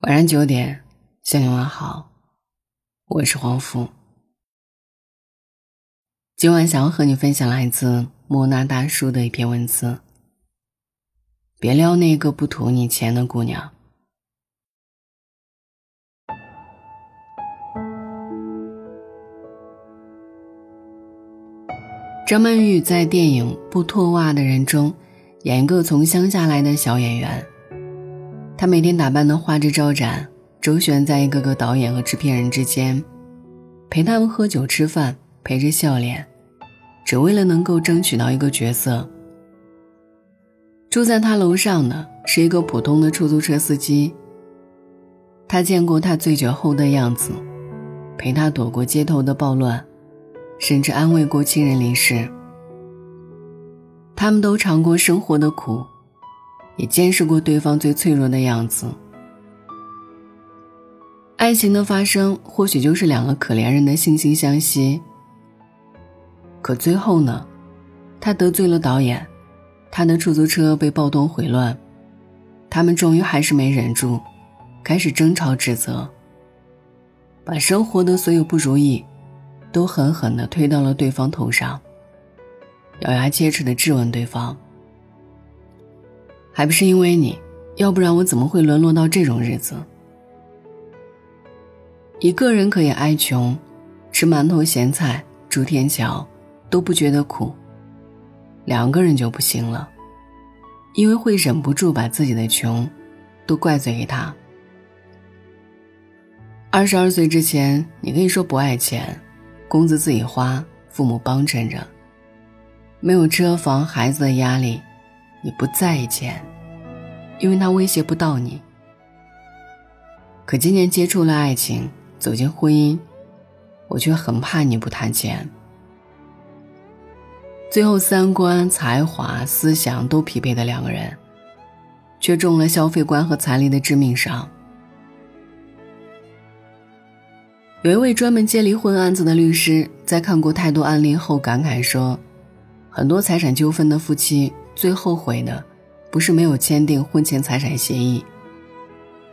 晚上九点，向你问好，我是黄福。今晚想要和你分享来自莫那大叔的一篇文字。别撩那个不图你钱的姑娘。张曼玉在电影《不脱袜的人》中演一个从乡下来的小演员。她每天打扮的花枝招展，周旋在一个个导演和制片人之间，陪他们喝酒吃饭，陪着笑脸，只为了能够争取到一个角色。住在他楼上的是一个普通的出租车司机。他见过他醉酒后的样子，陪他躲过街头的暴乱。甚至安慰过亲人离世，他们都尝过生活的苦，也见识过对方最脆弱的样子。爱情的发生或许就是两个可怜人的惺惺相惜。可最后呢，他得罪了导演，他的出租车被暴动毁乱，他们终于还是没忍住，开始争吵指责，把生活的所有不如意。都狠狠地推到了对方头上，咬牙切齿地质问对方：“还不是因为你，要不然我怎么会沦落到这种日子？一个人可以挨穷，吃馒头咸菜住天桥，都不觉得苦；两个人就不行了，因为会忍不住把自己的穷，都怪罪给他。二十二岁之前，你可以说不爱钱。”工资自己花，父母帮衬着，没有车房孩子的压力，你不在意钱，因为他威胁不到你。可今年接触了爱情，走进婚姻，我却很怕你不谈钱。最后三观、才华、思想都匹配的两个人，却中了消费观和财力的致命伤。有一位专门接离婚案子的律师，在看过太多案例后感慨说：“很多财产纠纷的夫妻最后悔的，不是没有签订婚前财产协议，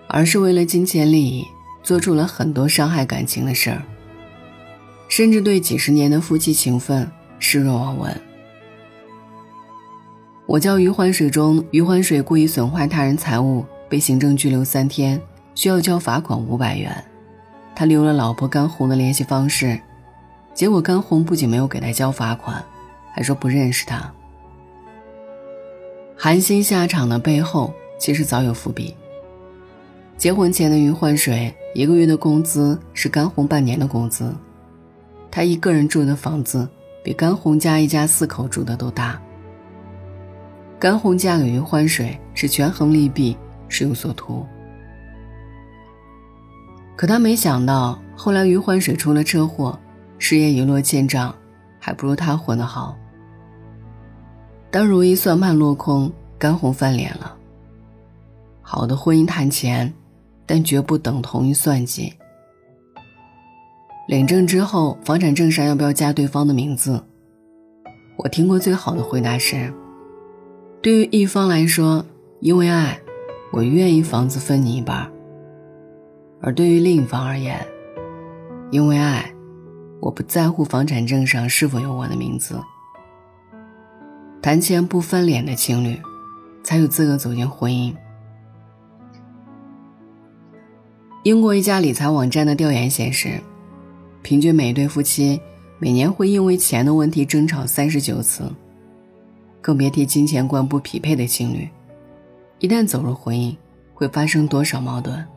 而是为了金钱利益做出了很多伤害感情的事儿，甚至对几十年的夫妻情分视若罔闻。”我叫余欢水中，余欢水故意损坏他人财物，被行政拘留三天，需要交罚款五百元。他留了老婆甘红的联系方式，结果甘红不仅没有给他交罚款，还说不认识他。寒心下场的背后其实早有伏笔。结婚前的余焕水一个月的工资是甘红半年的工资，他一个人住的房子比甘红家一家四口住的都大。甘红嫁给余焕水是权衡利弊，是有所图。可他没想到，后来余欢水出了车祸，事业一落千丈，还不如他混得好。当如意算盘落空，甘红翻脸了。好的婚姻谈钱，但绝不等同于算计。领证之后，房产证上要不要加对方的名字？我听过最好的回答是：对于一方来说，因为爱，我愿意房子分你一半。而对于另一方而言，因为爱，我不在乎房产证上是否有我的名字。谈钱不翻脸的情侣，才有资格走进婚姻。英国一家理财网站的调研显示，平均每对夫妻每年会因为钱的问题争吵三十九次，更别提金钱观不匹配的情侣，一旦走入婚姻，会发生多少矛盾。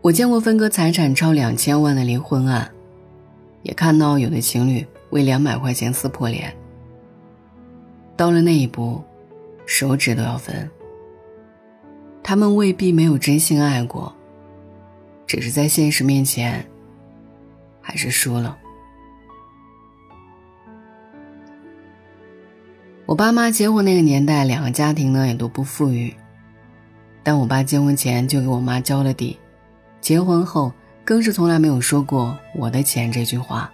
我见过分割财产超两千万的离婚案，也看到有的情侣为两百块钱撕破脸。到了那一步，手指都要分。他们未必没有真心爱过，只是在现实面前，还是输了。我爸妈结婚那个年代，两个家庭呢也都不富裕，但我爸结婚前就给我妈交了底。结婚后，更是从来没有说过“我的钱”这句话。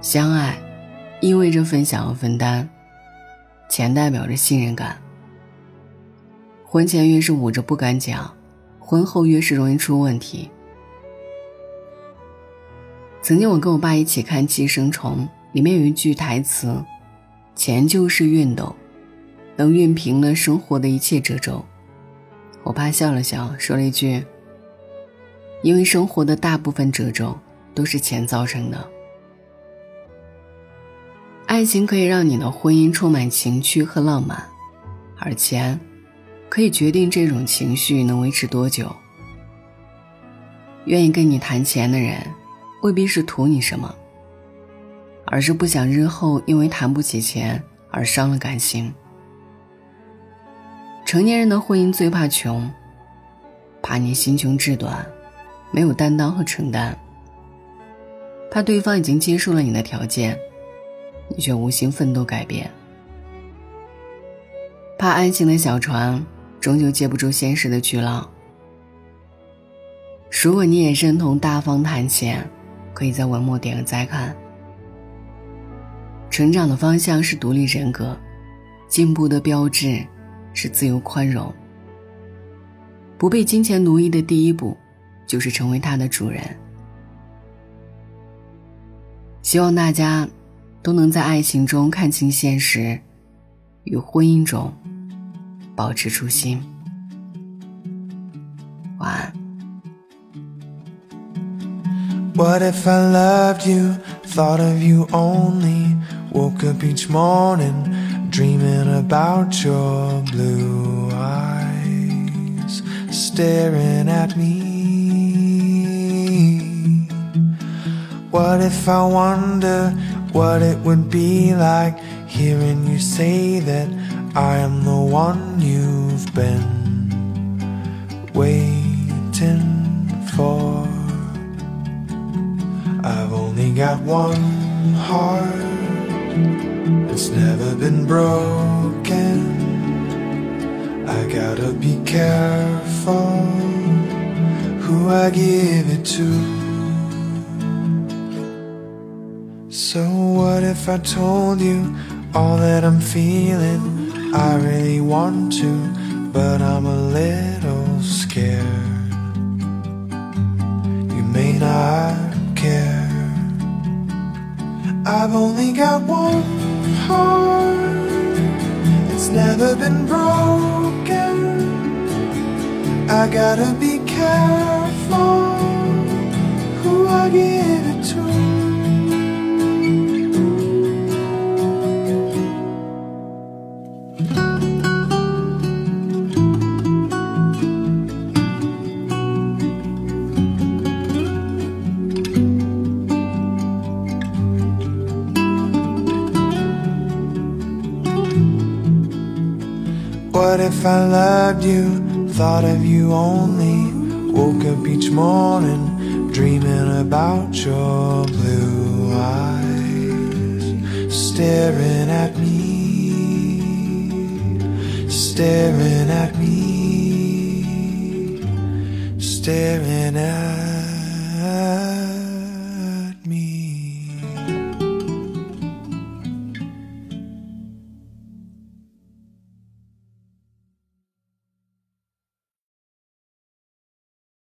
相爱，意味着分享和分担，钱代表着信任感。婚前越是捂着不敢讲，婚后越是容易出问题。曾经我跟我爸一起看《寄生虫》，里面有一句台词：“钱就是熨斗，能熨平了生活的一切褶皱。”我爸笑了笑，说了一句：“因为生活的大部分褶皱都是钱造成的。”爱情可以让你的婚姻充满情趣和浪漫，而钱。可以决定这种情绪能维持多久。愿意跟你谈钱的人，未必是图你什么，而是不想日后因为谈不起钱而伤了感情。成年人的婚姻最怕穷，怕你心穷志短，没有担当和承担，怕对方已经接受了你的条件，你却无心奋斗改变，怕爱情的小船。终究接不住现实的巨浪。如果你也认同大方谈钱，可以在文末点个再看。成长的方向是独立人格，进步的标志是自由宽容。不被金钱奴役的第一步，就是成为它的主人。希望大家都能在爱情中看清现实，与婚姻中。保持初心。晚安。What if I loved you, thought of you only, woke up each morning dreaming about your blue eyes staring at me? What if I wonder what it would be like hearing you say that I am the one you've been waiting for. I've only got one heart, it's never been broken. I gotta be careful who I give it to. If I told you all that I'm feeling? I really want to, but I'm a little scared. You may not care. I've only got one heart, it's never been broken. I gotta be careful who I give if I loved you, thought of you only? Woke up each morning dreaming about your blue eyes, staring at me, staring at me, staring at